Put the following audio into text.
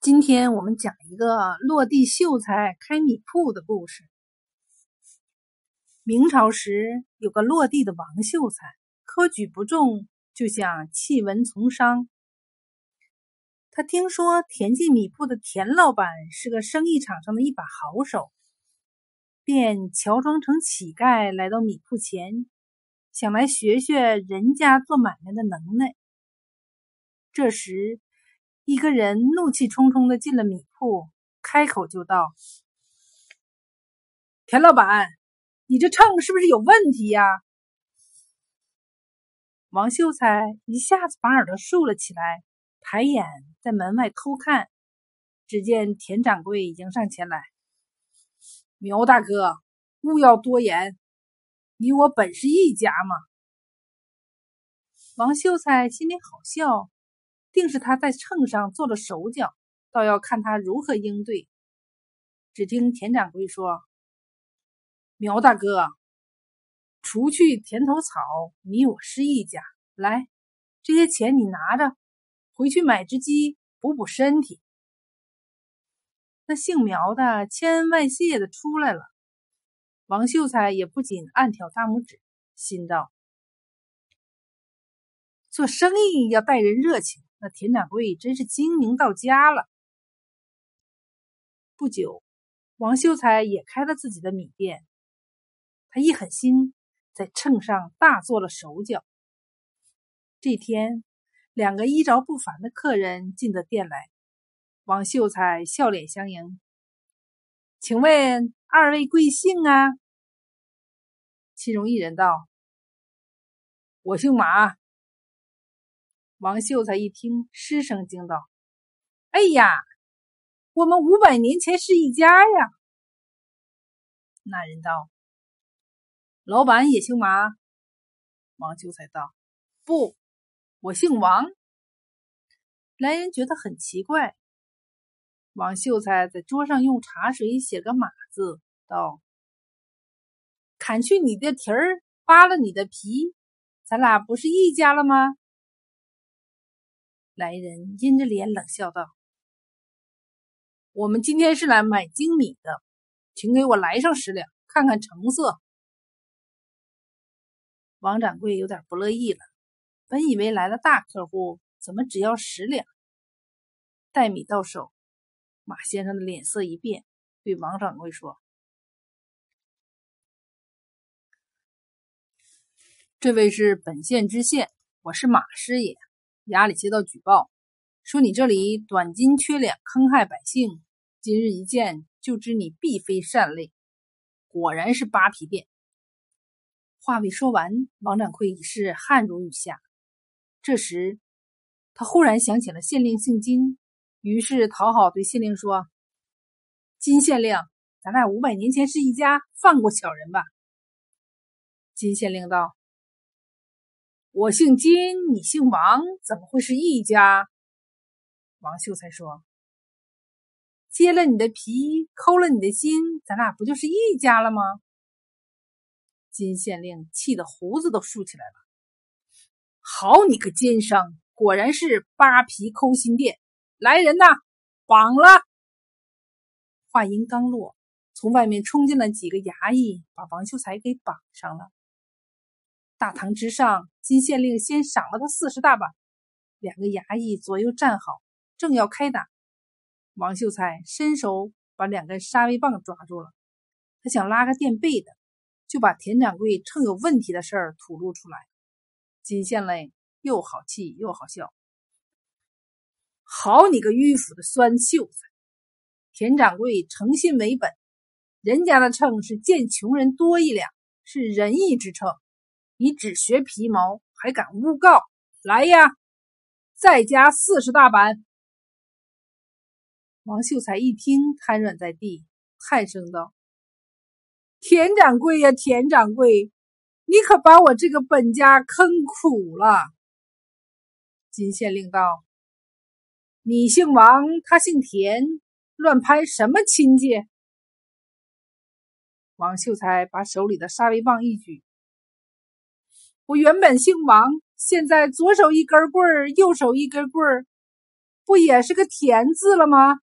今天我们讲一个落地秀才开米铺的故事。明朝时有个落地的王秀才，科举不中，就想弃文从商。他听说田记米铺的田老板是个生意场上的一把好手，便乔装成乞丐来到米铺前，想来学学人家做买卖的能耐。这时。一个人怒气冲冲的进了米铺，开口就道：“田老板，你这秤是不是有问题呀？”王秀才一下子把耳朵竖了起来，抬眼在门外偷看，只见田掌柜已经上前来：“苗大哥，勿要多言，你我本是一家嘛。”王秀才心里好笑。定是他在秤上做了手脚，倒要看他如何应对。只听田掌柜说：“苗大哥，除去田头草，你我是一家。来，这些钱你拿着，回去买只鸡补补身体。”那姓苗的千恩万谢的出来了。王秀才也不禁暗挑大拇指，心道：做生意要待人热情。那田掌柜真是精明到家了。不久，王秀才也开了自己的米店。他一狠心，在秤上大做了手脚。这天，两个衣着不凡的客人进的店来，王秀才笑脸相迎：“请问二位贵姓啊？”其中一人道：“我姓马。”王秀才一听，失声惊道：“哎呀，我们五百年前是一家呀！”那人道：“老板也姓马。”王秀才道：“不，我姓王。”来人觉得很奇怪。王秀才在桌上用茶水写个“马”字，道：“砍去你的蹄儿，扒了你的皮，咱俩不是一家了吗？”来人阴着脸冷笑道：“我们今天是来买精米的，请给我来上十两，看看成色。”王掌柜有点不乐意了，本以为来了大客户，怎么只要十两？待米到手，马先生的脸色一变，对王掌柜说：“这位是本县知县，我是马师爷。”衙里接到举报，说你这里短斤缺两，坑害百姓。今日一见就知你必非善类，果然是扒皮店。话未说完，王掌柜已是汗如雨下。这时，他忽然想起了县令姓金，于是讨好对县令说：“金县令，咱俩五百年前是一家，放过小人吧。”金县令道。我姓金，你姓王，怎么会是一家？王秀才说：“揭了你的皮，抠了你的心，咱俩不就是一家了吗？”金县令气得胡子都竖起来了。好你个奸商，果然是扒皮抠心店！来人呐，绑了！话音刚落，从外面冲进了几个衙役，把王秀才给绑上了。大堂之上，金县令先赏了他四十大板。两个衙役左右站好，正要开打，王秀才伸手把两根杀威棒抓住了。他想拉个垫背的，就把田掌柜称有问题的事儿吐露出来。金县令又好气又好笑：“好你个迂腐的酸秀才！田掌柜诚信为本，人家的秤是见穷人多一两，是仁义之秤。”你只学皮毛，还敢诬告？来呀，再加四十大板！王秀才一听，瘫软在地，叹声道：“田掌柜呀，田掌柜，你可把我这个本家坑苦了。”金县令道：“你姓王，他姓田，乱拍什么亲戚？”王秀才把手里的杀威棒一举。我原本姓王，现在左手一根棍儿，右手一根棍儿，不也是个田字了吗？